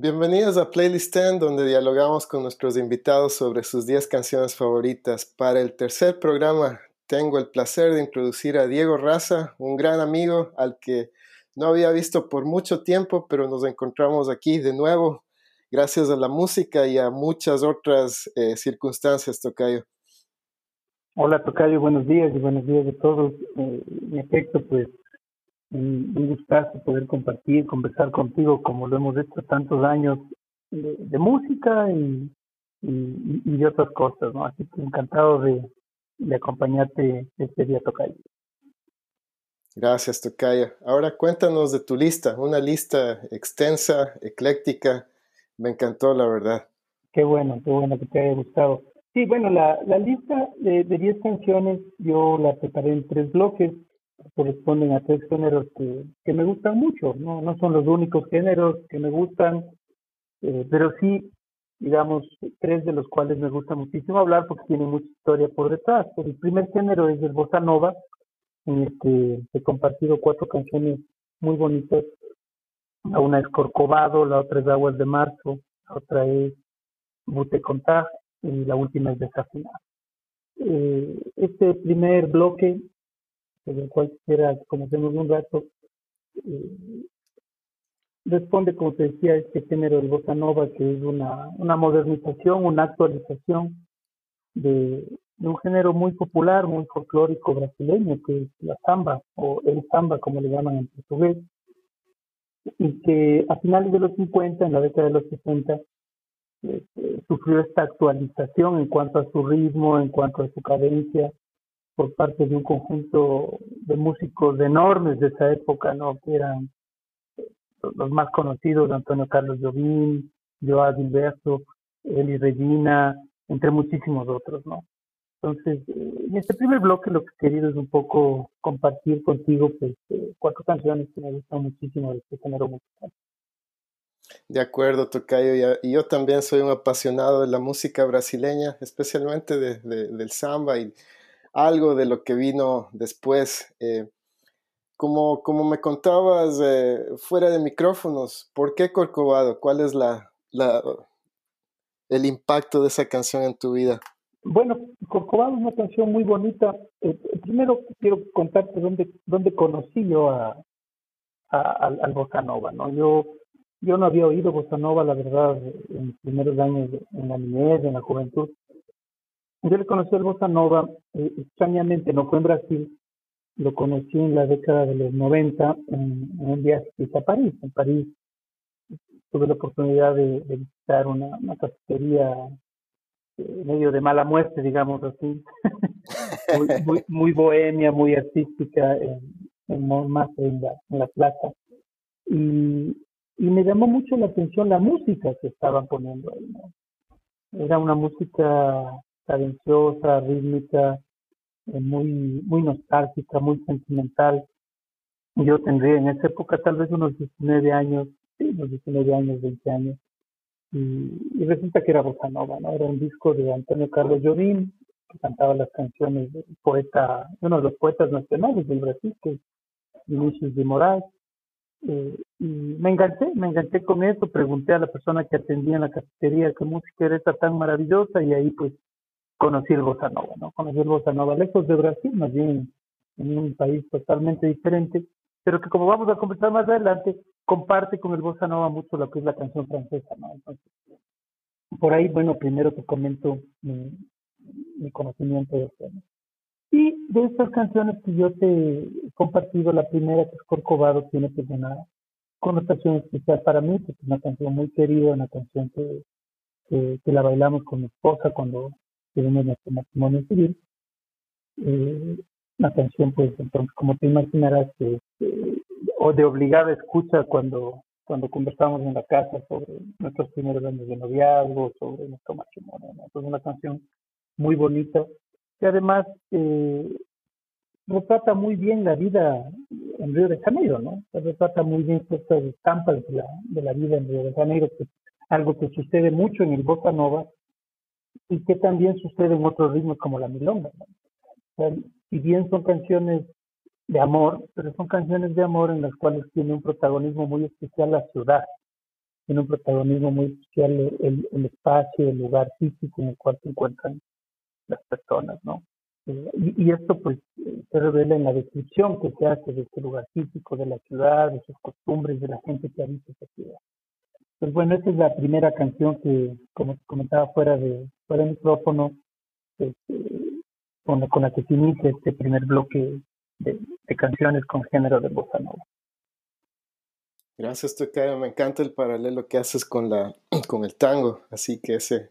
Bienvenidos a Playlist 10, donde dialogamos con nuestros invitados sobre sus 10 canciones favoritas. Para el tercer programa, tengo el placer de introducir a Diego Raza, un gran amigo al que no había visto por mucho tiempo, pero nos encontramos aquí de nuevo, gracias a la música y a muchas otras eh, circunstancias, Tocayo. Hola, Tocayo, buenos días y buenos días a todos. Eh, en efecto, pues un, gustazo poder compartir, conversar contigo como lo hemos hecho tantos años de, música y, y, y, de otras cosas, ¿no? Así que encantado de, de acompañarte este día, Tocayo. Gracias, Tocayo. Ahora cuéntanos de tu lista, una lista extensa, ecléctica. Me encantó, la verdad. Qué bueno, qué bueno que te haya gustado. Sí, bueno, la, la lista de 10 canciones yo la preparé en tres bloques corresponden a tres géneros que, que me gustan mucho, no, no son los únicos géneros que me gustan, eh, pero sí, digamos, tres de los cuales me gusta muchísimo hablar porque tienen mucha historia por detrás. El primer género es el bossa nova, en el que he compartido cuatro canciones muy bonitas. Una es Corcovado, la otra es Aguas de Marzo, la otra es Bute Contag y la última es Desafinar. Eh, este primer bloque el cual quisiera que conocemos un rato, eh, responde, como te decía, este género del bossa nova, que es una, una modernización, una actualización de, un género muy popular, muy folclórico brasileño, que es la samba, o el samba, como le llaman en portugués, y que a finales de los 50, en la década de los 60, eh, sufrió esta actualización en cuanto a su ritmo, en cuanto a su cadencia, por parte de un conjunto de músicos enormes de esa época, ¿no? Que eran los más conocidos, Antonio Carlos Jobim, Joao Gilberto, Eli Regina, entre muchísimos otros, ¿no? Entonces, eh, en este primer bloque lo que he querido es un poco compartir contigo pues, eh, cuatro canciones que me gustan muchísimo de este género musical. De acuerdo, Tocayo. Y yo también soy un apasionado de la música brasileña, especialmente de, del samba y algo de lo que vino después. Eh, como, como me contabas eh, fuera de micrófonos, ¿por qué Corcovado? ¿Cuál es la, el impacto de esa canción en tu vida? Bueno, Corcovado es una canción muy bonita. Eh, primero quiero contarte dónde, dónde conocí yo a, al, al. ¿no? Yo, yo no había oído Bossa la verdad, en los primeros años, en la niñez, en la juventud. Yo le conocí al Bossa Nova, eh, extrañamente, no fue en Brasil, lo conocí en la década de los 90 en, un viaje a París. En París tuve la oportunidad de, visitar una, cafetería eh, medio de mala muerte, digamos así, muy, muy, bohemia, muy artística, en, en en la, en la plaza. Y, y me llamó mucho la atención la música que estaban poniendo ahí. Era una música cadenciosa, rítmica, eh, muy, muy nostálgica, muy sentimental. Yo tendría en esa época tal vez unos 19 años, sí, unos 19 años, 20 años. Y, resulta que era bossa ¿no? Era un disco de Antonio Carlos Jobim, que cantaba las canciones del poeta, uno de los poetas nacionales del Brasil, que es Vinicius de Moraes. Eh, y me enganché, me enganché con eso, pregunté a la persona que atendía en la cafetería qué música era esta tan maravillosa y ahí pues conocí el bossa nova, ¿no? Conocí el bossa nova lejos de Brasil, más bien en un país totalmente diferente, pero que como vamos a conversar más adelante, comparte con el bossa nova mucho lo que es la canción francesa, ¿no? Entonces, por ahí, bueno, primero te comento mi, mi conocimiento de tema. Y de estas canciones que yo te he compartido, la primera que es Corcovado tiene pues una connotación especial para mí, porque es una canción muy querida, una canción que la bailamos con mi esposa cuando tuvimos nuestro matrimonio civil. Eh, canción, pues, entonces, como te imaginarás, que, o de obligada escucha cuando, cuando conversamos en la casa sobre nuestros primeros años de noviazgo, sobre nuestro matrimonio. Es una canción muy bonita que además eh, retrata muy bien la vida en Río de Janeiro, ¿no? Retrata muy bien estas estampas de la, de la vida en Río de Janeiro, que algo que sucede mucho en el Bossa Nova, y que también sucede en otros ritmos como la milonga. y bien son canciones de amor, pero son canciones de amor en las cuales tiene un protagonismo muy especial la ciudad. tiene un protagonismo muy especial el, el, espacio, el lugar físico en el cual se encuentran las personas, ¿no? Eh, y, esto pues se revela en la descripción que se hace de este lugar físico, de la ciudad, de sus costumbres, de la gente que habita esa ciudad. Pues bueno, esta es la primera canción que, como comentaba fuera de fuera del micrófono, este, con, con la que se inicia este primer bloque de, de canciones con género de bossa nova. Gracias, Tocayo. Me encanta el paralelo que haces con, la, con el tango, así que ese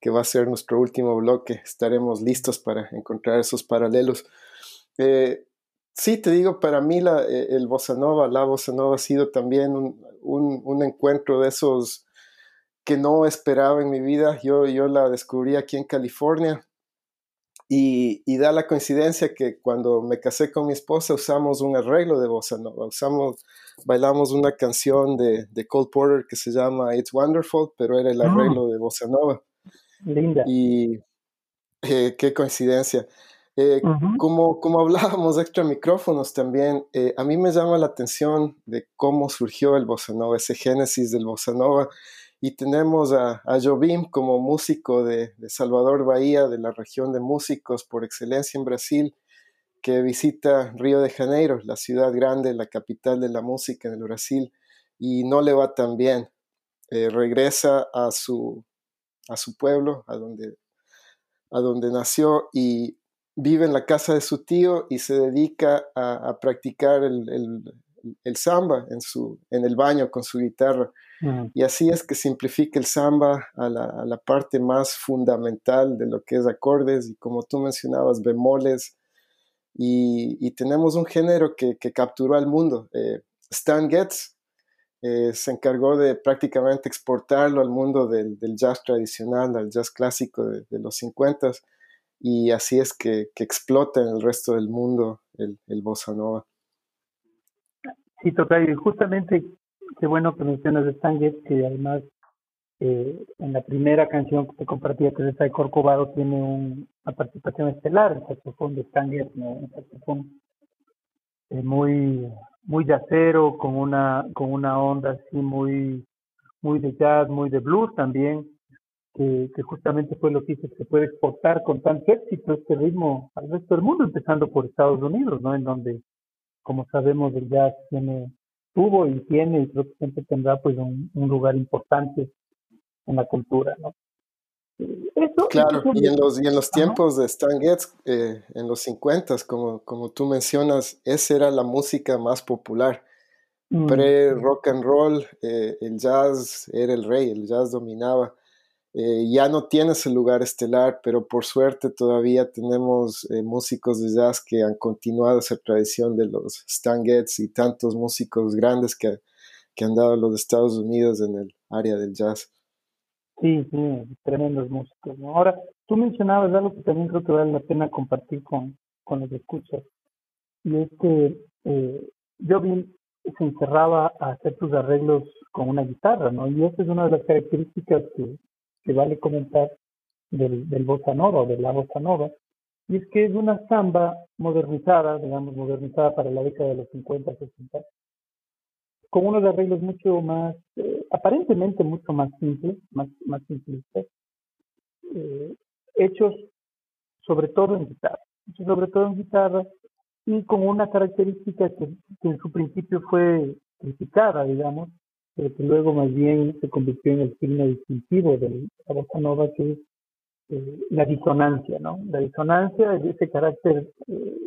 que va a ser nuestro último bloque, estaremos listos para encontrar esos paralelos. Eh, sí, te digo, para mí la, eh, el bossa nova, la bossa nova ha sido también un, un, un, encuentro de esos que no esperaba en mi vida. Yo, yo la descubrí aquí en California y, da la coincidencia que cuando me casé con mi esposa usamos un arreglo de bossa nova, usamos, bailamos una canción de, de Cole Porter que se llama It's Wonderful, pero era el ah. arreglo de bossa nova. Linda. Y eh, qué coincidencia. Eh, como, como hablábamos extra micrófonos también, eh, a mí me llama la atención de cómo surgió el bossa nova, ese génesis del bossa nova y tenemos a, a Jobim como músico de, Salvador Bahía, de la región de músicos por excelencia en Brasil, que visita Río de Janeiro, la ciudad grande, la capital de la música en el Brasil, y no le va tan bien. Eh, regresa a su, a su pueblo, a donde, a donde nació, y vive en la casa de su tío y se dedica a, practicar el, el, samba en, su, en el baño con su guitarra. Y así es que simplifica el samba a la, parte más fundamental de lo que es acordes y como tú mencionabas, bemoles. Y, tenemos un género que, capturó al mundo. Eh, Stan Getz eh, se encargó de prácticamente exportarlo al mundo del, jazz tradicional, al jazz clásico de, los 50 y así es que, explota en el resto del mundo el, el bossa nova. Sí, y justamente qué bueno que mencionas de Stan que además eh, en la primera canción que te compartía, que es esta de Corcovado, tiene una participación estelar, el saxofón de Stan ¿no? un saxofón eh, muy muy yacero, con una con una onda así muy muy de jazz, muy de blues también, que, que justamente fue lo que hizo que se puede exportar con tanto éxito este ritmo al resto del mundo, empezando por Estados Unidos, ¿no? En donde, como sabemos, el jazz tiene tuvo y tiene y creo que siempre tendrá pues un, lugar importante en la cultura, ¿no? Eso, claro, y en los, y en los tiempos de Stan Getz, eh, en los 50, como, como tú mencionas, esa era la música más popular. Mm. Pre-rock and roll, eh, el jazz era el rey, el jazz dominaba. Eh, ya no tiene ese lugar estelar, pero por suerte todavía tenemos eh, músicos de jazz que han continuado esa tradición de los Stan Getz y tantos músicos grandes que, que han dado los Estados Unidos en el área del jazz. Sí, sí, tremendos músicos. Ahora, tú mencionabas algo que también creo que vale la pena compartir con, con los escuchas, y es que eh, se encerraba a hacer sus arreglos con una guitarra, ¿no? Y esa es una de las características que, que vale comentar del, del bossa nova o de la bossa nova, y es que es una samba modernizada, digamos, modernizada para la década de los 50, 60, con unos arreglos mucho más, eh, aparentemente mucho más simples, más, más simplistas, eh, hechos sobre todo en guitarra, hechos sobre todo en guitarra, y con una característica que, que en su principio fue criticada, digamos, pero que luego más bien se convirtió en el signo distintivo de la bossa nova, que es eh, la disonancia, ¿no? La disonancia es ese carácter eh,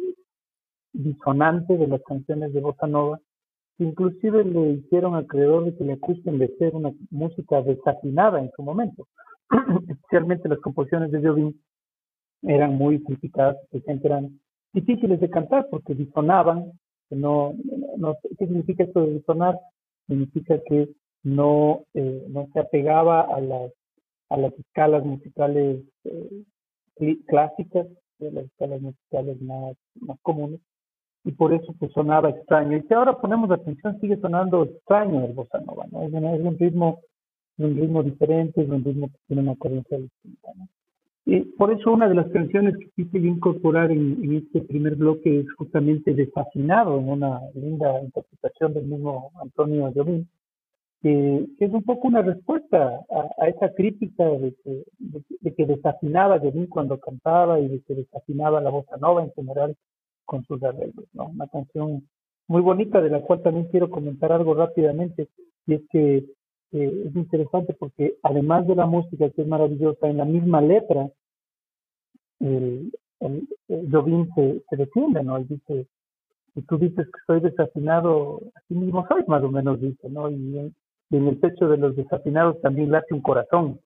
disonante de las canciones de bossa nova, que inclusive le hicieron alrededor de que le acusen de ser una música desafinada en su momento. Especialmente las composiciones de Jobim eran muy porque eran difíciles de cantar porque disonaban, no, no, ¿qué significa esto de disonar? Significa que no, eh, no se apegaba a las, a las escalas musicales eh, clásicas, de las escalas musicales más, más comunes, y por eso pues sonaba extraño. Y si ahora ponemos atención, sigue sonando extraño el bossa nova, ¿no? Es, un ritmo, un ritmo diferente, es un ritmo que tiene una corriente distinta, ¿no? Y por eso una de las canciones que quise incorporar en, este primer bloque es justamente Desfascinado, en una linda interpretación del mismo Antonio Jobim, que, es un poco una respuesta a, esa crítica de que, de, que desafinaba mí cuando cantaba y de que desafinaba la bossa nova en general con sus arreglos, ¿no? Una canción muy bonita de la cual también quiero comentar algo rápidamente y es que eh, es interesante porque además de la música que es maravillosa, en la misma letra el, el, Jobim se, se defiende, ¿no? Él dice, si tú dices que soy desafinado, así mismo soy, más o menos dice, ¿no? Y, en el pecho de los desafinados también late un corazón,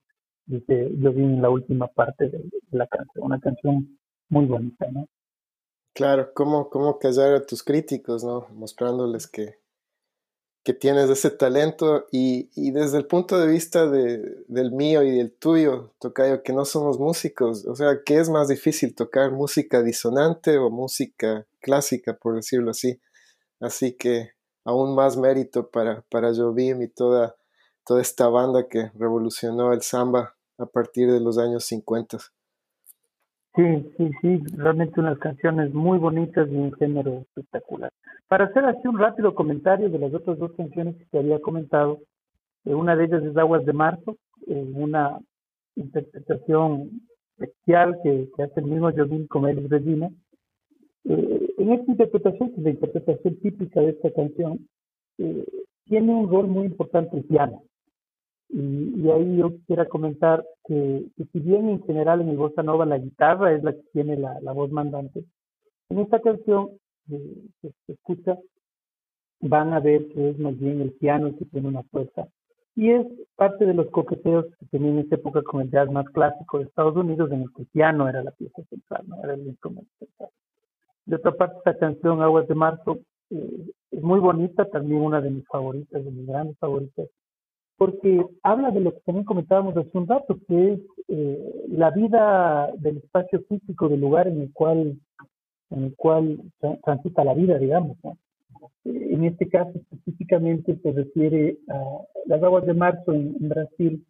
dice Jobim en la última parte de, la canción, una canción muy bonita, ¿no? Claro, ¿cómo, cómo callar a tus críticos, ¿no? Mostrándoles que, que tienes ese talento y, y, desde el punto de vista de, del mío y del tuyo, Tocayo, que no somos músicos, o sea, ¿qué es más difícil tocar música disonante o música clásica, por decirlo así? Así que aún más mérito para, para Jobim y toda, toda esta banda que revolucionó el samba a partir de los años 50. Sí, sí, sí, realmente unas canciones muy bonitas y un género espectacular. Para hacer así un rápido comentario de las otras dos canciones que te había comentado, eh, una de ellas es Aguas de Marzo, eh, una interpretación especial que, hace el mismo Jovin con Elis Regina. Eh, en esta interpretación, que es la interpretación típica de esta canción, tiene un rol muy importante el piano. Y, ahí yo quisiera comentar que, si bien en general en el bossa nova la guitarra es la que tiene la, voz mandante, en esta canción eh, que se escucha van a ver que es más bien el piano el que tiene una fuerza. Y es parte de los coqueteos que tenía en esa época con el jazz más clásico de Estados Unidos, en el que el piano era la pieza central, no era el instrumento central. De otra parte, esta canción, Aguas de Marzo, eh, es muy bonita, también una de mis favoritas, de mis grandes favoritas porque habla de lo que también comentábamos hace un rato, que es eh, la vida del espacio físico del lugar en el cual en el cual transita la vida, digamos. Eh, en este caso específicamente se refiere a las aguas de marzo en, Brasil,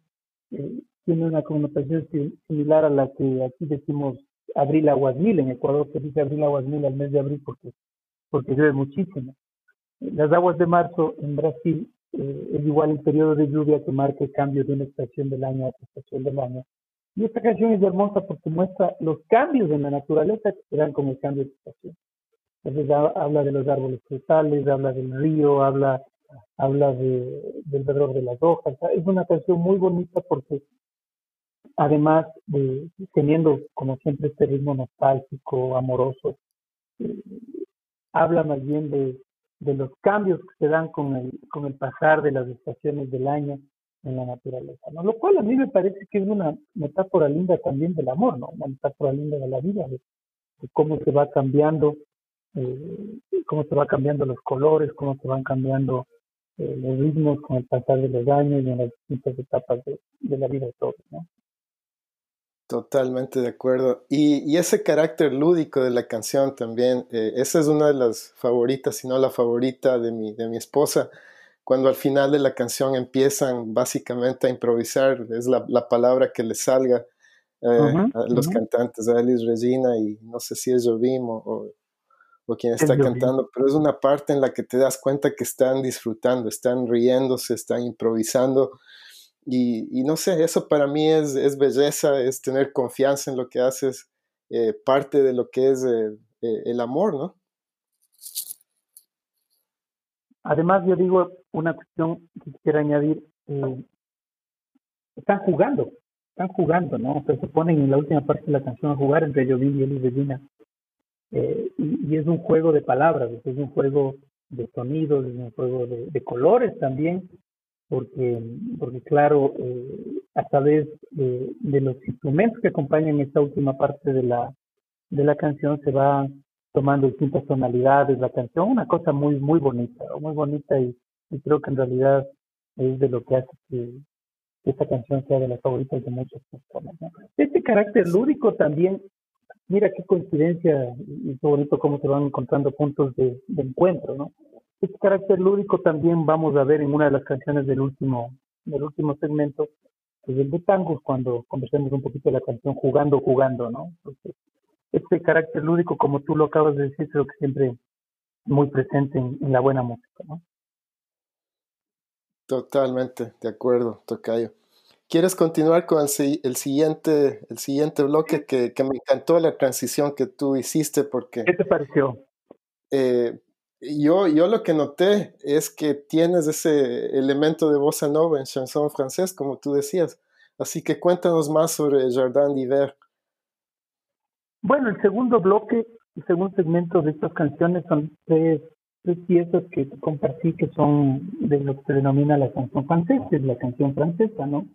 eh, tiene una connotación similar a la que aquí decimos abril aguas mil, en Ecuador se dice abril aguas mil al mes de abril porque, porque llueve muchísimo. Las aguas de marzo en Brasil eh, es igual el periodo de lluvia que marca el cambio de una estación del año a otra estación del año. Y esta canción es hermosa porque muestra los cambios en la naturaleza que se dan con el cambio de estación. Entonces habla de los árboles frutales, habla del río, habla, habla de, del verdor de las hojas. Es una canción muy bonita porque además de teniendo como siempre este ritmo nostálgico, amoroso, eh, habla más bien de, de los cambios que se dan con el, con el pasar de las estaciones del año en la naturaleza, ¿no? Lo cual a mí me parece que es una metáfora linda también del amor, ¿no? Una metáfora linda de la vida, de, cómo se va cambiando, eh, cómo se va cambiando los colores, cómo se van cambiando eh, los ritmos con el pasar de los años y en las distintas etapas de, de la vida de todos, ¿no? Totalmente de acuerdo. Y, ese carácter lúdico de la canción también, eh, esa es una de las favoritas, si no la favorita de mi, de mi esposa. Cuando al final de la canción empiezan básicamente a improvisar, es la, la palabra que les salga eh, a los cantantes, a Alice Regina y no sé si es Jovim o, o, quien está cantando, pero es una parte en la que te das cuenta que están disfrutando, están riéndose, están improvisando y, no sé, eso para mí es, belleza, es tener confianza en lo que haces, eh, parte de lo que es eh, eh, el amor, ¿no? Además, yo digo una cuestión que quisiera añadir, están jugando, están jugando, ¿no? Se ponen en la última parte de la canción a jugar entre Jovín y Elis Regina. Eh, y, es un juego de palabras, es un juego de sonidos, es un juego de colores también, porque, porque claro, eh, a través de, los instrumentos que acompañan esta última parte de la, de la canción se va tomando distintas tonalidades la canción, una cosa muy, muy bonita, muy bonita y, creo que en realidad es de lo que hace que, esta canción sea de las favoritas de muchas personas. Este carácter lúdico también, mira qué coincidencia y qué bonito cómo se van encontrando puntos de, de encuentro, ¿no? Este carácter lúdico también vamos a ver en una de las canciones del último, del último segmento, que es el de tangos, cuando conversemos un poquito de la canción Jugando, Jugando, ¿no? este carácter lúdico, como tú lo acabas de decir, creo que siempre muy presente en, la buena música, ¿no? Totalmente, de acuerdo, Tocayo. ¿Quieres continuar con el, siguiente, el siguiente bloque que, me encantó la transición que tú hiciste? Porque, ¿Qué te pareció? Eh, yo, yo lo que noté es que tienes ese elemento de bossa nova en chanson francés, como tú decías. Así que cuéntanos más sobre Jardin d'Hiver. Bueno, el segundo bloque, el segundo segmento de estas canciones son tres, tres piezas que compartí que son de lo que se denomina la canción francesa, la canción francesa, ¿no?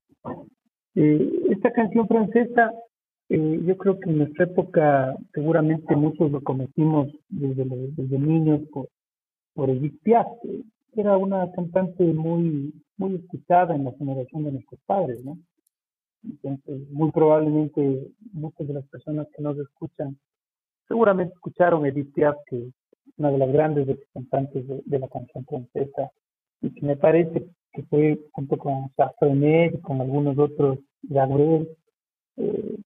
Eh, esta canción francesa, eh, yo creo que en nuestra época seguramente muchos lo conocimos desde, niños por, por Edith Piaf, era una cantante muy, muy escuchada en la generación de nuestros padres, ¿no? Entonces, muy probablemente muchas de las personas que nos escuchan seguramente escucharon Edith Piaf, que es una de las grandes representantes de, la canción francesa, y que me parece que fue junto con Sartre y con algunos otros, Gabriel, eh,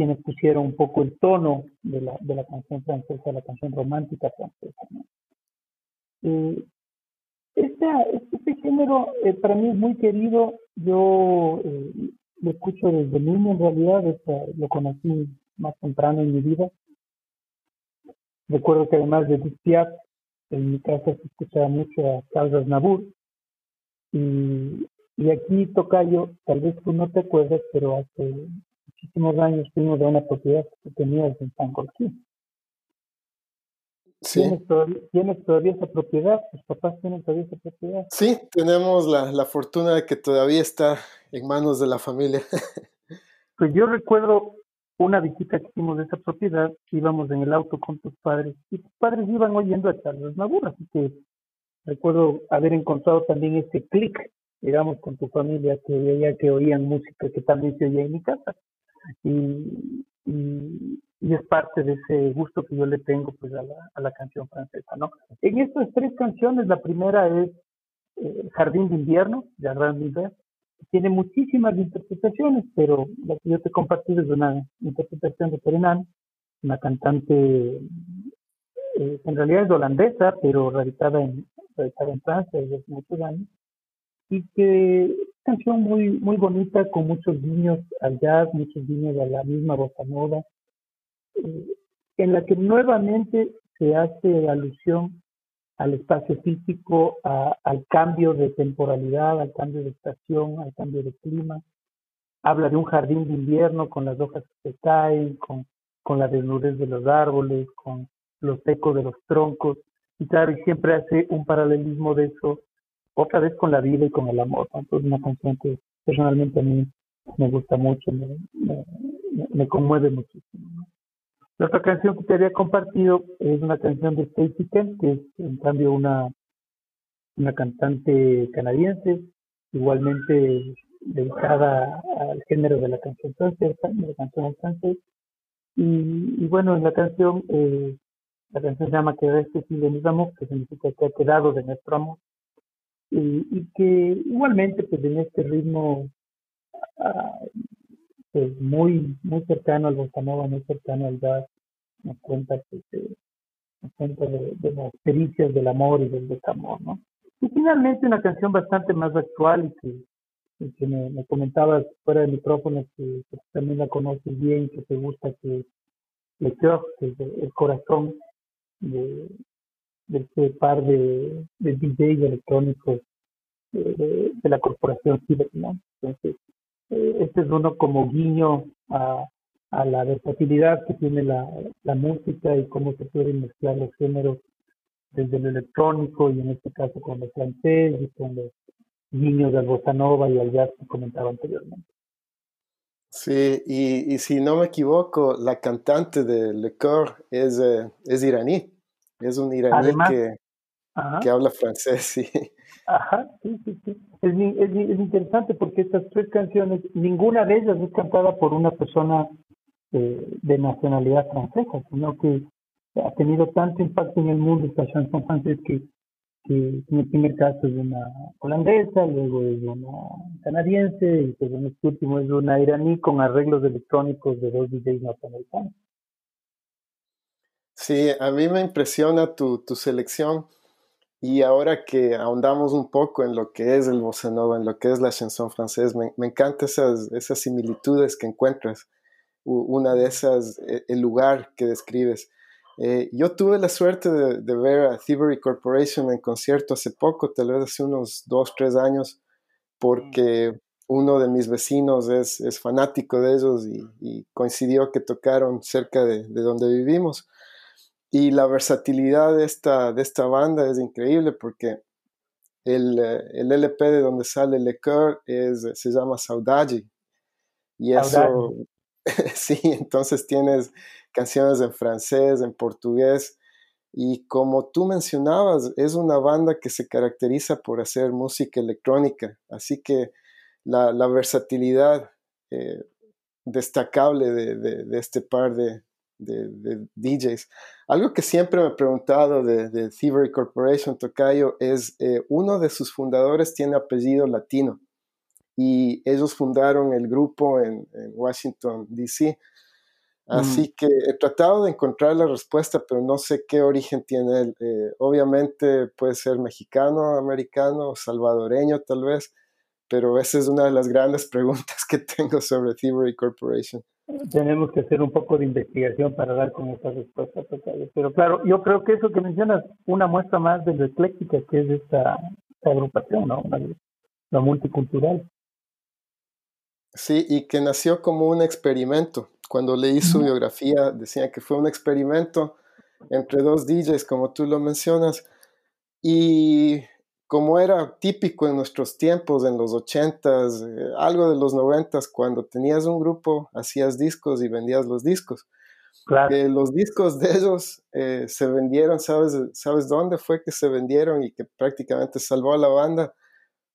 quienes pusieron un poco el tono de la, de la canción francesa, la canción romántica francesa. Eh, este, género eh, para mí es muy querido. Yo eh, lo escucho desde niño en realidad, lo conocí más temprano en mi vida. Recuerdo que además de Piaf, en mi casa se escuchaba mucho a Carlos Nabur. Y, y aquí, Tocayo, tal vez tú no te acuerdas, pero hace muchísimos años fuimos de una propiedad que tenías en San Joaquín. Sí. ¿Tienes, todavía, esa propiedad? ¿Tus papás tienen todavía esa propiedad? Sí, tenemos la, la fortuna de que todavía está en manos de la familia. pues yo recuerdo una visita que hicimos de esa propiedad, íbamos en el auto con tus padres y tus padres iban oyendo a Charles Nabur, así que recuerdo haber encontrado también ese clic, digamos, con tu familia, que veía que oían música que también se oía en mi casa. Y, y, es parte de ese gusto que yo le tengo pues a la, a la canción francesa, ¿no? En estas tres canciones, la primera es eh, Jardín de Invierno, de Milver, tiene muchísimas interpretaciones, pero la que yo te he compartido es una interpretación de Perenan, una cantante eh, en realidad es holandesa, pero radicada en, radicada en Francia desde hace muchos años, y que es canción muy, muy bonita, con muchos guiños al jazz, muchos guiños a la misma bossa nova, eh, en la que nuevamente se hace alusión al espacio físico, al cambio de temporalidad, al cambio de estación, al cambio de clima. Habla de un jardín de invierno con las hojas que se caen, con, con la desnudez de los árboles, con los secos de los troncos. Y claro, y siempre hace un paralelismo de eso, otra vez con la vida y con el amor. Entonces, una canción que personalmente a mí me gusta mucho, me, me, conmueve muchísimo. La otra canción que te había compartido es una canción de Stacey Kent, que es en cambio una, una cantante canadiense, igualmente dedicada al género de la canción francesa, la canción en francés. Y, bueno, en la canción, eh, la canción se llama Que reste si de amor, que significa que ha quedado de nuestro amor. Y, y que igualmente, pues en este ritmo ah, pues muy, muy cercano al bossa muy cercano al jazz, nos cuenta, pues, de, nos cuenta de, las pericias del amor y del desamor, ¿no? Y finalmente una canción bastante más actual y que, que me, me, comentabas fuera de micrófono que, también la conoces bien, que te gusta, que Le que es el corazón de, de este par de, de DJs electrónicos de, de, la corporación Ciber, ¿no? Entonces, eh, este es uno como guiño a, a la versatilidad que tiene la, la música y cómo se pueden mezclar los géneros desde el electrónico y en este caso con el francés y con los guiños del bossa nova y al jazz que comentaba anteriormente. Sí, y, y, si no me equivoco, la cantante de Le Coeur es, eh, es iraní, es un iraní que, que habla francés, sí. Ajá, sí, sí, sí. Es, es, es, interesante porque estas tres canciones, ninguna de ellas es cantada por una persona eh, de nacionalidad francesa, sino que ha tenido tanto impacto en el mundo esta chanson francesa que, que en el primer caso es una holandesa, luego es una canadiense y pues en este último es una iraní con arreglos electrónicos de dos DJs norteamericanos. Sí, a mí me impresiona tu, tu selección y ahora que ahondamos un poco en lo que es el bossa nova, en lo que es la chanson francés, me, me encantan esas, esas similitudes que encuentras. Una de esas, e, el lugar que describes. Eh, yo tuve la suerte de, ver a Thievery Corporation en concierto hace poco, tal vez hace unos dos, tres años, porque uno de mis vecinos es, es fanático de ellos y, coincidió que tocaron cerca de, de donde vivimos. Y la versatilidad de esta, de esta banda es increíble porque el, eh, el LP de donde sale Le Coeur es, se llama Saudade. Y eso, sí, entonces tienes canciones en francés, en portugués. Y como tú mencionabas, es una banda que se caracteriza por hacer música electrónica. Así que la, la versatilidad eh, destacable de, de, de, este par de, de, DJs. Algo que siempre me he preguntado de, Thievery Corporation, Tocayo, es eh, uno de sus fundadores tiene apellido latino y ellos fundaron el grupo en, Washington, D.C. Así mm. que he tratado de encontrar la respuesta, pero no sé qué origen tiene él. Eh, obviamente puede ser mexicano, americano, salvadoreño tal vez, pero esa es una de las grandes preguntas que tengo sobre Thievery Corporation tenemos que hacer un poco de investigación para dar con esta respuesta Pero claro, yo creo que eso que mencionas, una muestra más de lo ecléctica que es esta, agrupación, ¿no? La multicultural. Sí, y que nació como un experimento. Cuando leí su biografía, decía que fue un experimento entre dos DJs, como tú lo mencionas, y como era típico en nuestros tiempos, en los ochentas, eh, algo de los noventas, cuando tenías un grupo, hacías discos y vendías los discos. Claro. los discos de ellos eh, se vendieron, ¿sabes, ¿sabes dónde fue que se vendieron y que prácticamente salvó a la banda?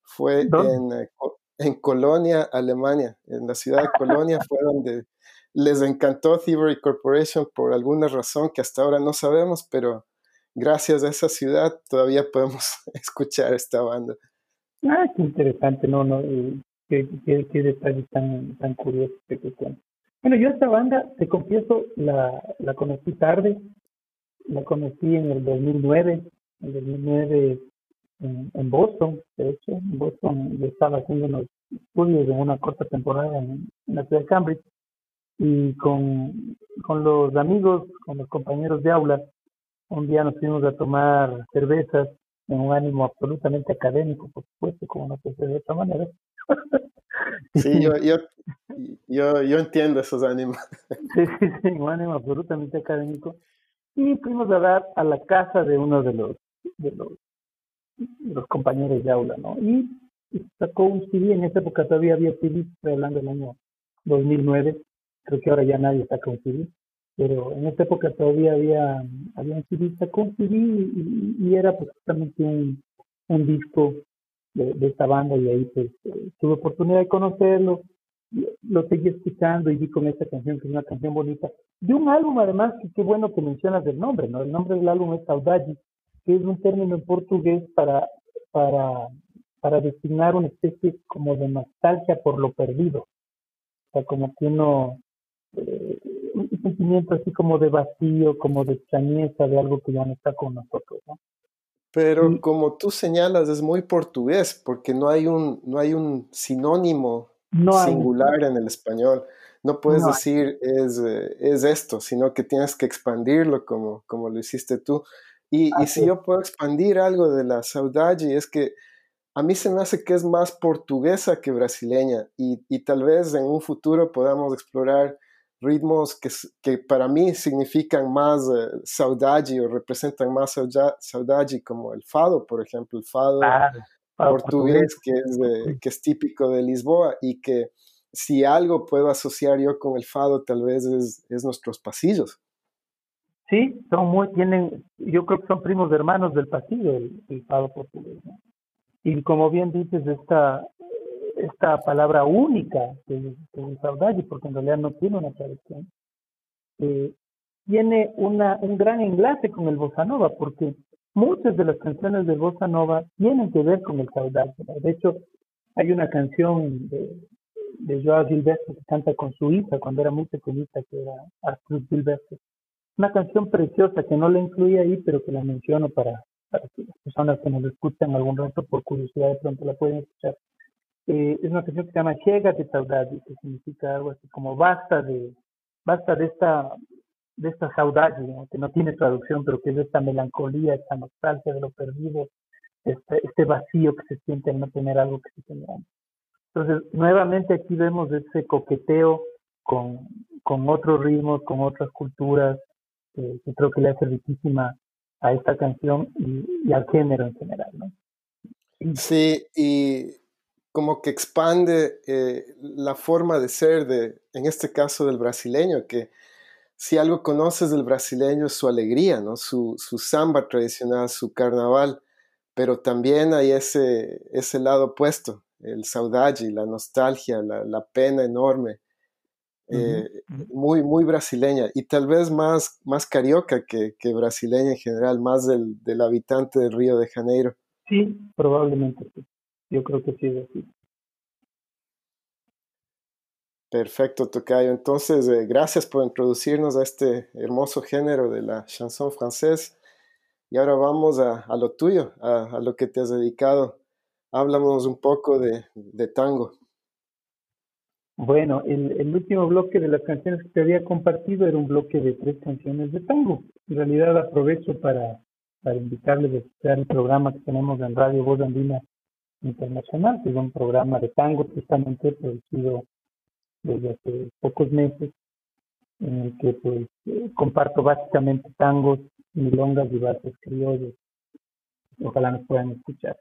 Fue en, eh, en Colonia, Alemania. En la ciudad de Colonia fue donde les encantó Thievery Corporation por alguna razón que hasta ahora no sabemos, pero gracias a esa ciudad todavía podemos escuchar esta banda. Ah, qué interesante, no, no, qué, qué, qué detalle tan, tan curioso que Bueno, yo esta banda, te confieso, la, la conocí tarde, la conocí en el 2009, en el 2009 en, en Boston, de hecho, en Boston yo estaba haciendo unos estudios de una corta temporada en, en la ciudad de Cambridge y con, con los amigos, con los compañeros de aula, un día nos fuimos a tomar cervezas en un ánimo absolutamente académico, por supuesto, como no puede ser de otra manera. Sí, yo, yo, yo, yo entiendo esos ánimos. Sí, sí, sí, un ánimo absolutamente académico. Y fuimos a dar a la casa de uno de los, de los, los compañeros de aula, ¿no? Y sacó un CD, en esa época todavía había CD, estoy hablando del año 2009, creo que ahora ya nadie saca un CD pero en esta época todavía había, había un CD, con CD y, era pues justamente un, un disco de, de, esta banda y ahí pues eh, tuve oportunidad de conocerlo, lo seguí escuchando y vi con esta canción que es una canción bonita, de un álbum además que qué bueno que mencionas el nombre, ¿no? El nombre del álbum es Saudade, que es un término en portugués para, para, para designar una especie como de nostalgia por lo perdido, o sea, como que uno... Eh, un sentimiento así como de vacío, como de extrañeza de algo que ya no está con nosotros, ¿no? Pero como tú señalas, es muy portugués, porque no hay un, no hay un sinónimo singular en el español. No puedes decir es, eh, es, esto, sino que tienes que expandirlo como, como lo hiciste tú. Y, y si yo puedo expandir algo de la saudade, es que a mí se me hace que es más portuguesa que brasileña y, y tal vez en un futuro podamos explorar ritmos que, que para mí significan más uh, saudade o representan más saudade, como el fado, por ejemplo, el fado portugués, Que, es que es típico de Lisboa y que si algo puedo asociar yo con el fado, tal vez es, es nuestros pasillos. Sí, son muy, tienen, yo creo que son primos hermanos del pasillo, el, el fado portugués. Y como bien dices, esta, esta palabra única que, es saudade, porque en realidad no tiene una traducción, eh, tiene una, un gran enlace con el bossa nova, porque muchas de las canciones del bossa nova tienen que ver con el saudade. De hecho, hay una canción de, de Joao Gilberto que canta con su hija cuando era muy pequeñita, que era Arthur Gilberto. Una canción preciosa que no la incluye ahí, pero que la menciono para, para que las personas que nos escuchan algún rato por curiosidad de pronto la pueden escuchar. Eh, es una canción que se llama Chega de Saudade, que significa algo así como basta de, basta de esta, de esta saudade, que no tiene traducción, pero que es esta melancolía, esta nostalgia de lo perdido, este, este vacío que se siente al no tener algo que se tenía Entonces, nuevamente aquí vemos ese coqueteo con, con otros ritmos, con otras culturas, que creo que le hace riquísima a esta canción y, al género en general, ¿no? Sí, y como que expande eh, la forma de ser de, en este caso del brasileño, que si algo conoces del brasileño es su alegría, ¿no? Su, su samba tradicional, su carnaval, pero también hay ese, ese lado opuesto, el saudade, la nostalgia, la, la pena enorme, eh, muy, muy brasileña y tal vez más, más carioca que, que brasileña en general, más del, del, habitante del Río de Janeiro. Sí, probablemente sí. Yo creo que sí es así. Perfecto, Tocayo. Entonces, eh, gracias por introducirnos a este hermoso género de la chanson francés. Y ahora vamos a, a lo tuyo, a, a, lo que te has dedicado. Háblanos un poco de, de tango. Bueno, el, el, último bloque de las canciones que te había compartido era un bloque de tres canciones de tango. En realidad aprovecho para, para invitarles a escuchar el programa que tenemos en Radio Voz Andina Internacional, que es un programa de tango precisamente producido desde hace pocos meses, en el que pues eh, comparto básicamente tangos, milongas y bases criollos. Ojalá nos puedan escuchar.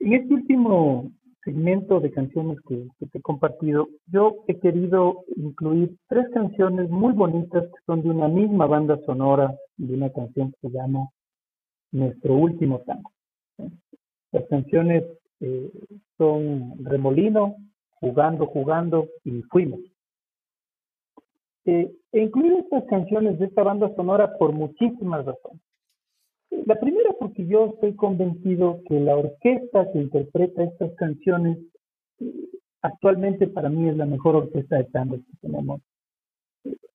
En este último segmento de canciones que, te he compartido, yo he querido incluir tres canciones muy bonitas que son de una misma banda sonora de una canción que se llama Nuestro Último Tango. Las canciones eh, son Remolino, Jugando, Jugando y Fuimos. Eh, he incluido estas canciones de esta banda sonora por muchísimas razones. La primera porque yo estoy convencido que la orquesta que interpreta estas canciones actualmente para mí es la mejor orquesta de tango que tenemos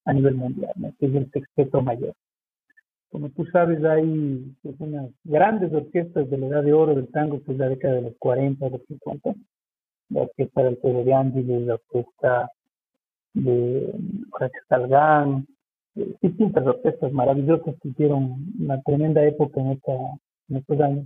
a nivel mundial, que es el Sexteto Mayor. Como tú sabes, hay pues, unas grandes orquestas de la edad de oro del tango, que es la década de los 40, los 50. La orquesta del Pedro de Ángeles, la orquesta de Jorge Salgán, distintas orquestas maravillosas que hicieron una tremenda época en, esta, estos años.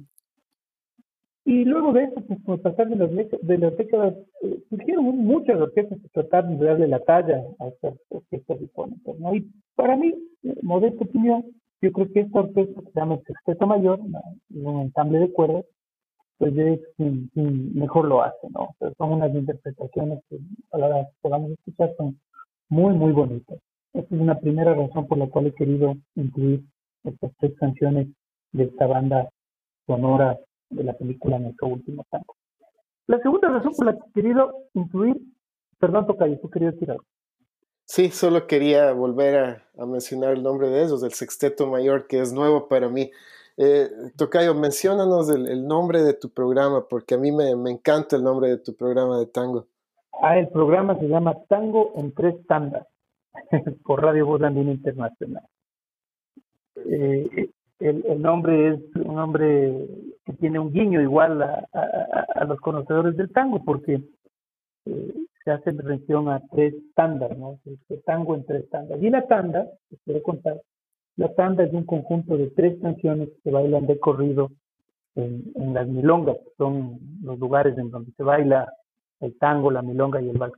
Y luego de eso, pues con el pasar de las, de las décadas, eh, surgieron muchas orquestas que trataron de darle la talla a estas orquestas sinfónicas. ¿no? Y para mí, eh, modesta opinión, yo creo que esta orquesta que se llama Sexteto Mayor, un ensamble de cuerdas, pues es mejor lo hace, ¿no? son unas interpretaciones que, a la podamos escuchar, son muy, muy bonitas. Esta es una primera razón por la cual he querido incluir estas tres canciones de esta banda sonora de la película Nuestro Último Tango. La segunda razón por la que he querido incluir, perdón Tocayo, tú querías decir algo. Sí, solo quería volver a, mencionar el nombre de ellos, del Sexteto Mayor, que es nuevo para mí. Eh, Tocayo, menciónanos el, nombre de tu programa, porque a mí me, encanta el nombre de tu programa de tango. Ah, el programa se llama Tango en tres tandas. por Radio Voz Internacional. Eh, el, nombre es un nombre que tiene un guiño igual a, a, los conocedores del tango, porque eh, se hace mención a tres tandas, ¿no? El tango en tres tandas. Y la tanda, les quiero contar, la tanda es un conjunto de tres canciones que se bailan de corrido en, en las milongas, que son los lugares en donde se baila el tango, la milonga y el vals.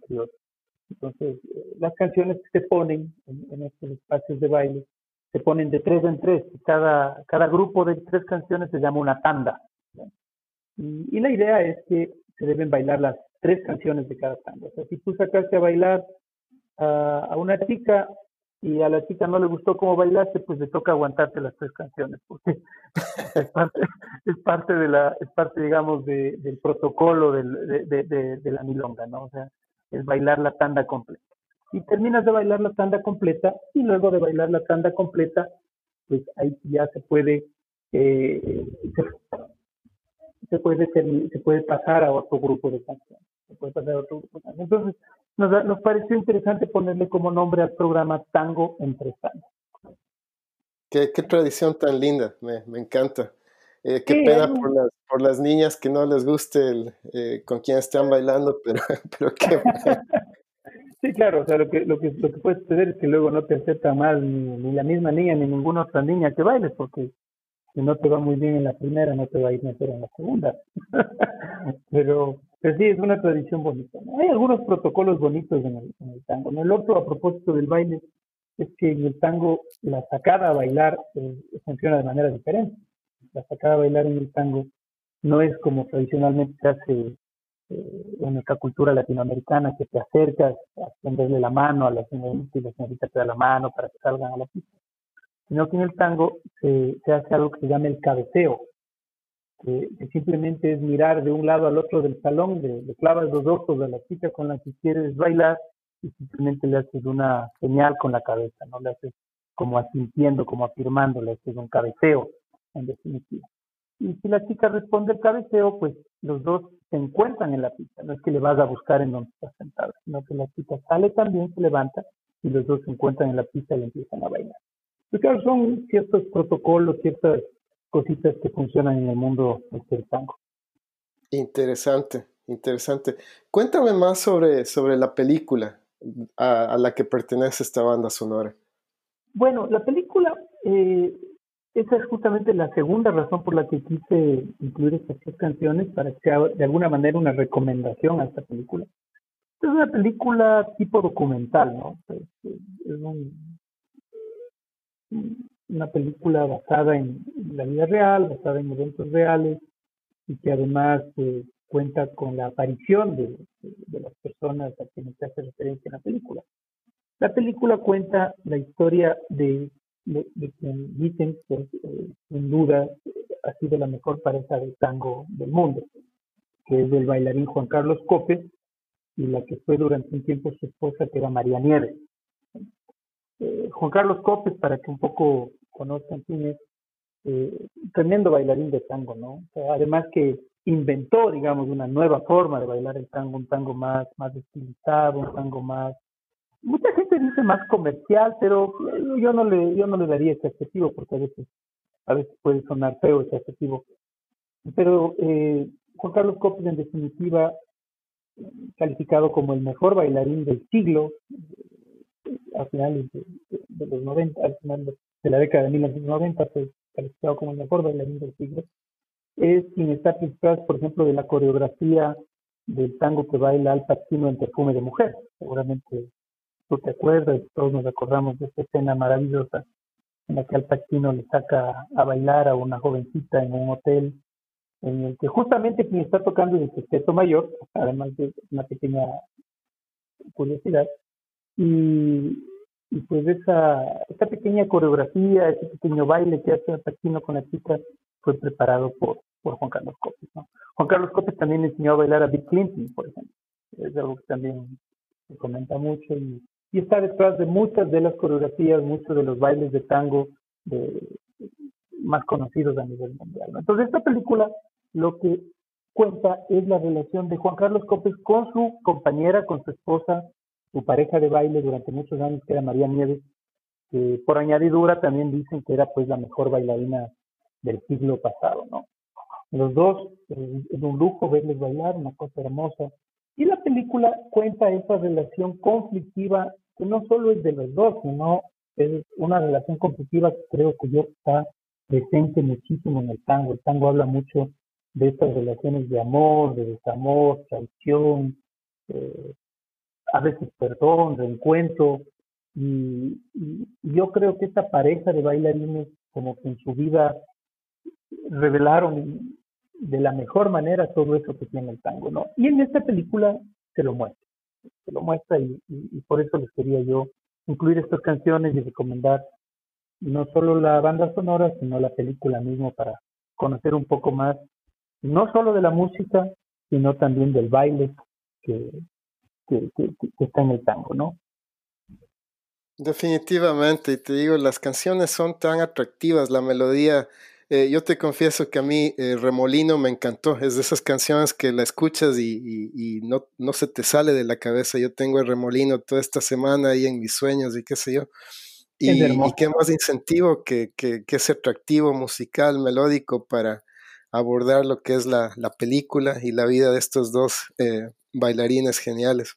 Entonces, eh, las canciones que se ponen en, estos espacios de baile se ponen de tres en tres. Cada, cada grupo de tres canciones se llama una tanda. Y, la idea es que se deben bailar las tres canciones de cada tanda. O sea, si tú sacaste a bailar a, una chica y a la chica no le gustó cómo bailaste, pues le toca aguantarte las tres canciones, porque es parte, es parte de la, es parte, digamos, de, del protocolo del, de, de, de, la milonga, ¿no? O sea, es bailar la tanda completa. Y terminas de bailar la tanda completa y luego de bailar la tanda completa, pues ahí ya se puede, eh, se, puede se puede pasar a otro grupo de canciones. Se puede pasar a otro grupo de canciones. Entonces, nos, nos pareció interesante ponerle como nombre al programa Tango entre Tandas. Qué, qué tradición tan linda, me, me encanta. Eh, qué pena por las, por las niñas que no les guste el, eh, con quién están bailando, pero, pero qué Sí, claro, o sea, lo que, lo que, lo que puede suceder es que luego no te acepta más ni, la misma niña ni ninguna otra niña que bailes, porque si no te va muy bien en la primera, no te va a ir mejor en la segunda. pero, pero sí, es una tradición bonita. Hay algunos protocolos bonitos en el, en el tango. El otro, a propósito del baile, es que en el tango la sacada a bailar eh, funciona de manera diferente. La sacada a bailar en el tango no es como tradicionalmente se hace eh, en nuestra cultura latinoamericana, que te acercas a tenderle la mano a la señorita y la señorita te da la mano para que salgan a la pista, sino que en el tango se, hace algo que se llama el cabeceo, que, simplemente es mirar de un lado al otro del salón, le, clavas los ojos a la chica con la que quieres bailar y simplemente le haces una señal con la cabeza, no le haces como asintiendo, como afirmando, le haces un cabeceo en definitiva. Y si la chica responde el cabeceo, pues los dos se encuentran en la pista. No es que le vas a buscar en donde está sentado, sino que la chica sale también, se levanta y los dos se encuentran en la pista y empiezan a bailar. Y claro, son ciertos protocolos, ciertas cositas que funcionan en el mundo del tango. Interesante, interesante. Cuéntame más sobre, sobre la película a, la que pertenece esta banda sonora. Bueno, la película eh, esa es justamente la segunda razón por la que quise incluir estas tres canciones para que sea de alguna manera una recomendación a esta película. Es una película tipo documental, ¿no? Es, una película basada en, la vida real, basada en eventos reales y que además eh, cuenta con la aparición de, las personas a quienes se hace referencia en la película. La película cuenta la historia de quien dicen que eh, sin duda ha sido la mejor pareja de tango del mundo, que es el bailarín Juan Carlos Copes y la que fue durante un tiempo su esposa, que era María Nieves. Eh, Juan Carlos Copes, para que un poco conozcan quién es, eh, tremendo bailarín de tango, ¿no? además que inventó, digamos, una nueva forma de bailar el tango, un tango más, más estilizado, un tango más mucha gente dice más comercial, pero yo no le, yo no le daría ese adjetivo porque a veces, a veces puede sonar feo ese adjetivo. Pero eh, Juan Carlos Copes, en definitiva, calificado como el mejor bailarín del siglo, a finales de, los 90, al final de, la década de 1990, pues calificado como el mejor bailarín del siglo, es quien está detrás, por ejemplo, de la coreografía del tango que baila Al Pacino en Perfume de Mujer. Seguramente tú te acuerdas, todos nos acordamos de esta escena maravillosa en la que Al Pacino le saca a bailar a una jovencita en un hotel en el que justamente quien está tocando es el sexteto mayor, además de una pequeña curiosidad, y, pues esa, esa pequeña coreografía, ese pequeño baile que hace Pacino con la chica fue preparado por, por Juan Carlos Copes. ¿no? Juan Carlos Copes también enseñó a bailar a Bill Clinton, por ejemplo. Es algo que también se comenta mucho y, y está detrás de muchas de las coreografías, muchos de los bailes de tango más conocidos a nivel mundial. Entonces, esta película lo que cuenta es la relación de Juan Carlos Copes con su compañera, con su esposa, su pareja de baile durante muchos años, que era María Nieves, que por añadidura también dicen que era pues la mejor bailarina del siglo pasado, ¿no? Los dos, eh, es un lujo verles bailar, una cosa hermosa. Y la película cuenta esa relación conflictiva que no solo es de los dos, sino es una relación conflictiva que creo que yo está presente muchísimo en el tango. El tango habla mucho de estas relaciones de amor, de desamor, traición, eh, a veces perdón, reencuentro. Y, y, yo creo que esta pareja de bailarines, como que en su vida revelaron de la mejor manera todo eso que tiene el tango, ¿no? Y en esta película se lo muestra se lo muestra y, por eso les quería yo incluir estas canciones y recomendar no solo la banda sonora, sino la película mismo para conocer un poco más, no solo de la música, sino también del baile que, que, está en el tango, ¿no? Definitivamente, y te digo, las canciones son tan atractivas, la melodía eh, yo te confieso que a mí eh, Remolino me encantó. Es de esas canciones que la escuchas y, no, no, se te sale de la cabeza. Yo tengo el Remolino toda esta semana ahí en mis sueños y qué sé yo. Y, qué más incentivo que, que, que, ese atractivo musical, melódico para, abordar lo que es la, película y la vida de estos dos eh, bailarines geniales.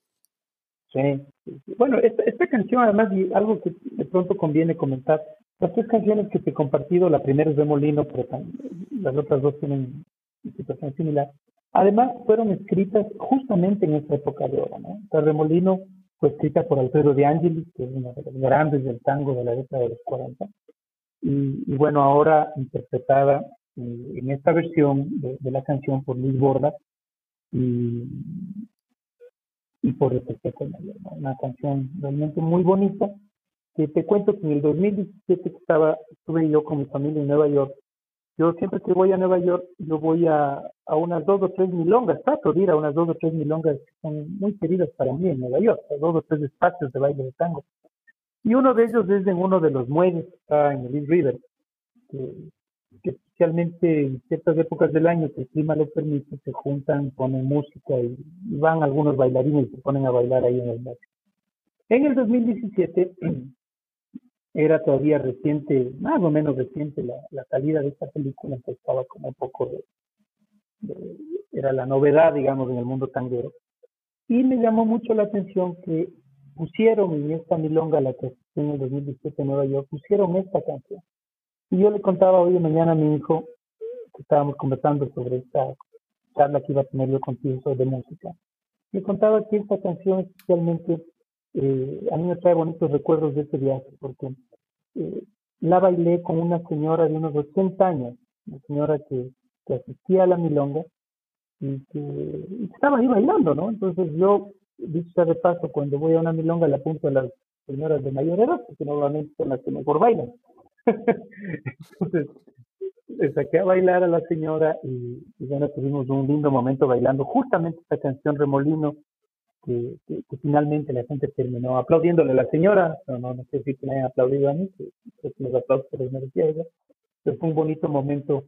Sí, bueno, esta, canción además, y algo que de pronto conviene comentar, las tres canciones que te he compartido, la primera es Remolino, pero las otras dos tienen situación similar. Además, fueron escritas justamente en esta época de oro. ¿no? O Remolino fue escrita por Alfredo de Angelis, que es uno de los grandes del tango de la década de los 40. Y, bueno, ahora interpretada eh, en esta versión de, la canción por Luis Borda y, y por el ¿no? Una canción realmente muy bonita que te cuento que en el 2017 estaba, estuve yo con mi familia en Nueva York yo siempre que voy a Nueva York, yo voy a, a unas dos o tres milongas, trato de ir a unas dos o tres milongas que son muy queridas para mí en Nueva York, dos o tres espacios de baile de tango. Y uno de ellos es en uno de los muelles que está en el East River, que, especialmente en ciertas épocas del año que el clima lo permite, se juntan, ponen música y, van algunos bailarines y se ponen a bailar ahí en el muelle. En el 2017 era todavía reciente, más o menos reciente la, salida de esta película, entonces estaba como un poco de, era la novedad, digamos, en el mundo tanguero. Y me llamó mucho la atención que pusieron en esta milonga, la que en el 2017 en Nueva York, pusieron esta canción. Y yo le contaba hoy de mañana a mi hijo, que estábamos conversando sobre esta charla que iba a tener yo contigo sobre música. Le contaba que esta canción especialmente eh, a mí me trae bonitos recuerdos de ese viaje, porque eh, la bailé con una señora de unos 80 años, una señora que, asistía a la milonga y que, estaba ahí bailando, ¿no? Entonces yo, dicho de paso, cuando voy a una milonga le apunto a las señoras de mayor edad, porque normalmente son las que mejor bailan. Entonces, le saqué a bailar a la señora y, y bueno, tuvimos un lindo momento bailando justamente esta canción Remolino que, finalmente la gente terminó aplaudiéndole a la señora, no, no, no sé si que le hayan aplaudido a mí, que, los aplausos se los merecía ella, pero fue un bonito momento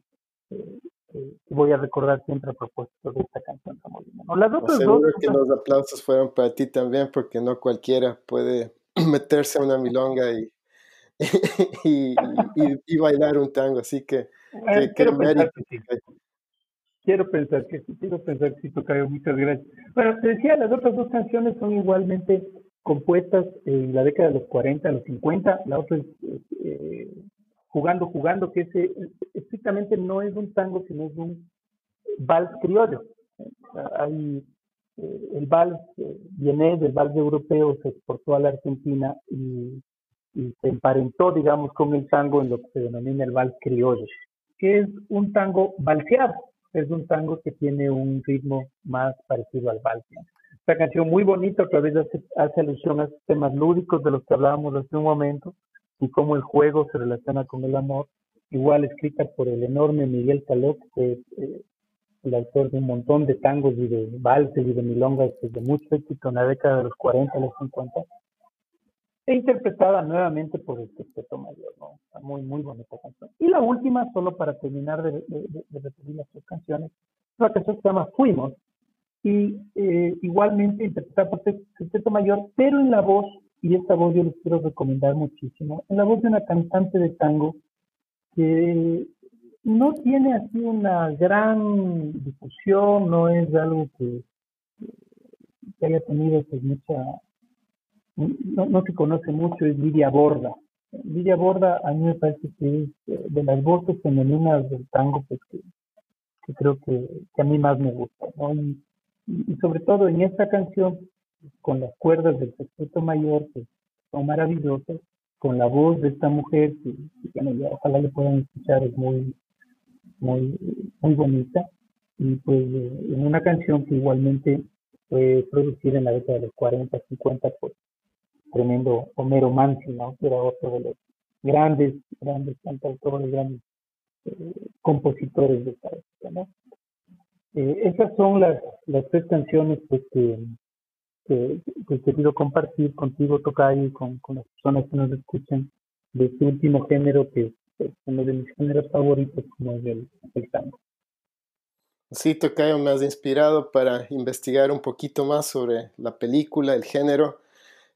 eh, que voy a recordar siempre a propósito de esta canción ¿no? Las otras Seguro que los aplausos fueron para ti también, porque no cualquiera puede meterse a una milonga y, y, y, bailar un tango, así que, eh, que, mérito. Quiero pensar que sí, quiero pensar que sí, Tocayo, muchas gracias. Bueno, te decía, las otras dos canciones son igualmente compuestas en la década de los 40, los 50, la otra es eh, Jugando, Jugando, que ese estrictamente no es un tango, sino es un vals criollo. Hay, eh, el vals eh, viene del vals europeo, se exportó a la Argentina y, y se emparentó, digamos, con el tango en lo que se denomina el vals criollo, que es un tango valseado es un tango que tiene un ritmo más parecido al vals. Esta canción muy bonita que a veces hace, alusión a temas lúdicos de los que hablábamos hace un momento y cómo el juego se relaciona con el amor. Igual escrita por el enorme Miguel Caló, que es eh, el autor de un montón de tangos y de valses y de milongas de mucho éxito en la década de los 40 y los 50 e interpretada nuevamente por el Sexteto Mayor, ¿no? muy, muy bonita canción. Y la última, solo para terminar de, repetir las tres canciones, es una canción que se llama Fuimos, y eh, igualmente interpretada por el Sexteto Mayor, pero en la voz, y esta voz yo les quiero recomendar muchísimo, en la voz de una cantante de tango que no tiene así una gran difusión, no es algo que, que haya tenido pues mucha no, no se conoce mucho, es Lidia Borda. Lidia Borda a mí me parece que es eh, de las voces femeninas del tango pues, que, creo que, a mí más me gusta. Y, sobre todo en esta canción, con las cuerdas del sexteto mayor, que son maravillosas, con la voz de esta mujer, que, ojalá le puedan escuchar, es muy, muy, muy bonita. Y pues eh, en una canción que igualmente fue producida en la década de los 40, 50 por tremendo Homero Mansi, ¿no? que era otro de los grandes, grandes cantautores, grandes eh, compositores de esta época. ¿no? Eh, esas son las, las tres canciones pues, que, que, he querido compartir contigo, Tocayo, y con, con las personas que nos escuchan de este último género que es uno de mis géneros favoritos, como es el, el tango. Sí, Tocayo, me has inspirado para investigar un poquito más sobre la película, el género.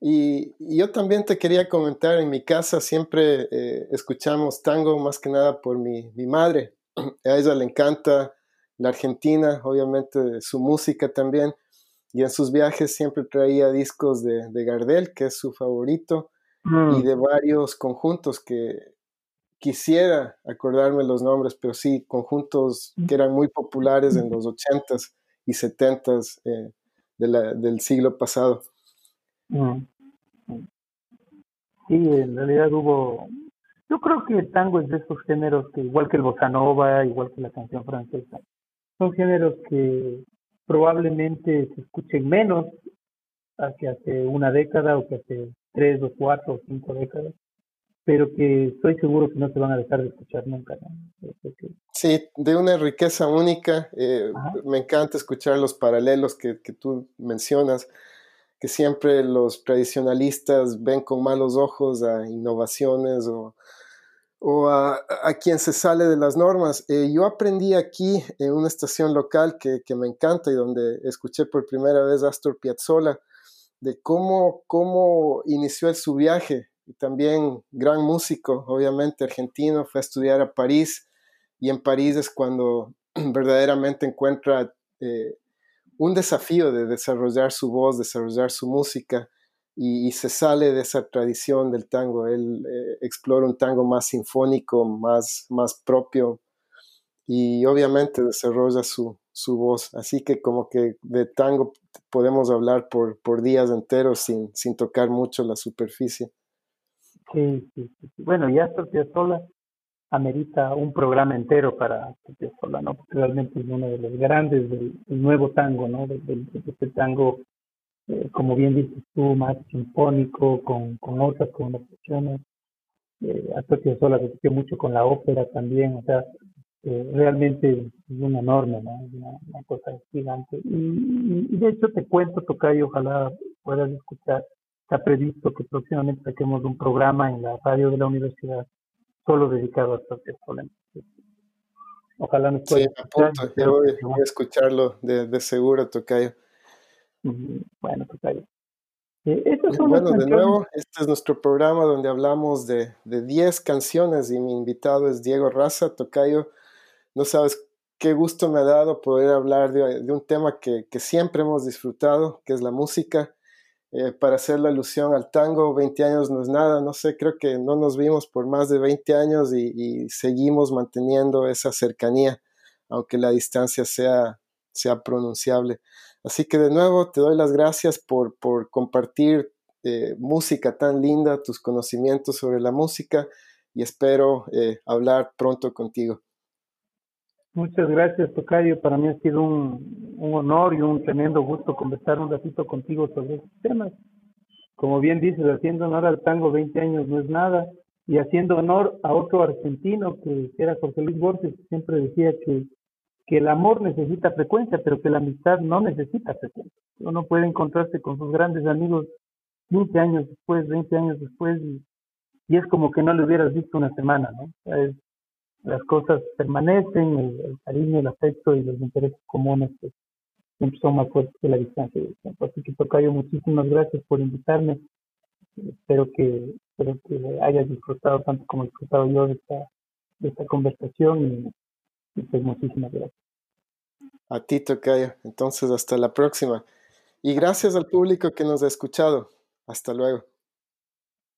Y, yo también te quería comentar, en mi casa siempre eh, escuchamos tango más que nada por mi, mi madre. a ella le encanta la Argentina, obviamente su música también, y en sus viajes siempre traía discos de, de Gardel, que es su favorito, y mm. de varios conjuntos que quisiera acordarme los nombres, pero sí, conjuntos mm. que eran muy populares en los 80s y 70s eh, del siglo pasado. Mm. Sí, en realidad hubo... Yo creo que el tango es de esos géneros que, igual que el bossa nova, igual que la canción francesa, son géneros que probablemente se escuchen menos que hace una década o que hace tres o cuatro o cinco décadas, pero que estoy seguro que no se van a dejar de escuchar nunca. Sí, de una riqueza única. Eh, me encanta escuchar los paralelos que, que tú mencionas que siempre los tradicionalistas ven con malos ojos a innovaciones o, o a, a, quien se sale de las normas. Eh, yo aprendí aquí en una estación local que, que, me encanta y donde escuché por primera vez a Astor Piazzolla, de cómo, cómo inició su viaje. También gran músico, obviamente argentino, fue a estudiar a París y en París es cuando verdaderamente encuentra eh, un desafío de desarrollar su voz, desarrollar su música y, se sale de esa tradición del tango. Él eh, explora un tango más sinfónico, más, más propio y obviamente desarrolla su, su voz. Así que como que de tango podemos hablar por, por días enteros sin, sin tocar mucho la superficie. Sí, sí, sí. Bueno, y Astor Piazzolla amerita un programa entero para sola, ¿no? Porque realmente es uno de los grandes del, nuevo tango, ¿no? De, este tango, eh, como bien dices tú, más sinfónico, con, con otras connotaciones. Eh, Astor sola se mucho con la ópera también, o sea, eh, realmente es una enorme, ¿no? Una, cosa gigante. Y, y, de hecho te cuento, Tocayo, ojalá puedas escuchar, está previsto que próximamente saquemos un programa en la radio de la universidad solo dedicado a Sofía Solen. Ojalá nos pueda sí, voy, a escucharlo de, de seguro, Tocayo. Bueno, Tocayo. Eh, bueno, de nuevo, este es nuestro programa donde hablamos de 10 canciones y mi invitado es Diego Raza, Tocayo. No sabes qué gusto me ha dado poder hablar de, de un tema que, que, siempre hemos disfrutado, que es la música. Eh, para hacer la alusión al tango, 20 años no es nada, no sé, creo que no nos vimos por más de 20 años y, seguimos manteniendo esa cercanía, aunque la distancia sea, sea pronunciable. Así que de nuevo te doy las gracias por, por compartir eh, música tan linda, tus conocimientos sobre la música y espero eh, hablar pronto contigo. Muchas gracias, Tocayo. Para mí ha sido un, honor y un tremendo gusto conversar un ratito contigo sobre estos temas. Como bien dices, haciendo honor al tango 20 años no es nada y haciendo honor a otro argentino que era Jorge Luis Borges, que siempre decía que, el amor necesita frecuencia, pero que la amistad no necesita frecuencia. Uno puede encontrarse con sus grandes amigos 15 años después, 20 años después y, y es como que no le hubieras visto una semana, ¿no? Es, las cosas permanecen, el, cariño, el afecto y los intereses comunes pues, siempre son más fuertes que la distancia. Así que Tocayo, muchísimas gracias por invitarme. Espero que, espero que hayas disfrutado tanto como he disfrutado yo de esta, de esta conversación y, pues muchísimas gracias. A ti, Tocayo. Entonces, hasta la próxima. Y gracias al público que nos ha escuchado. Hasta luego.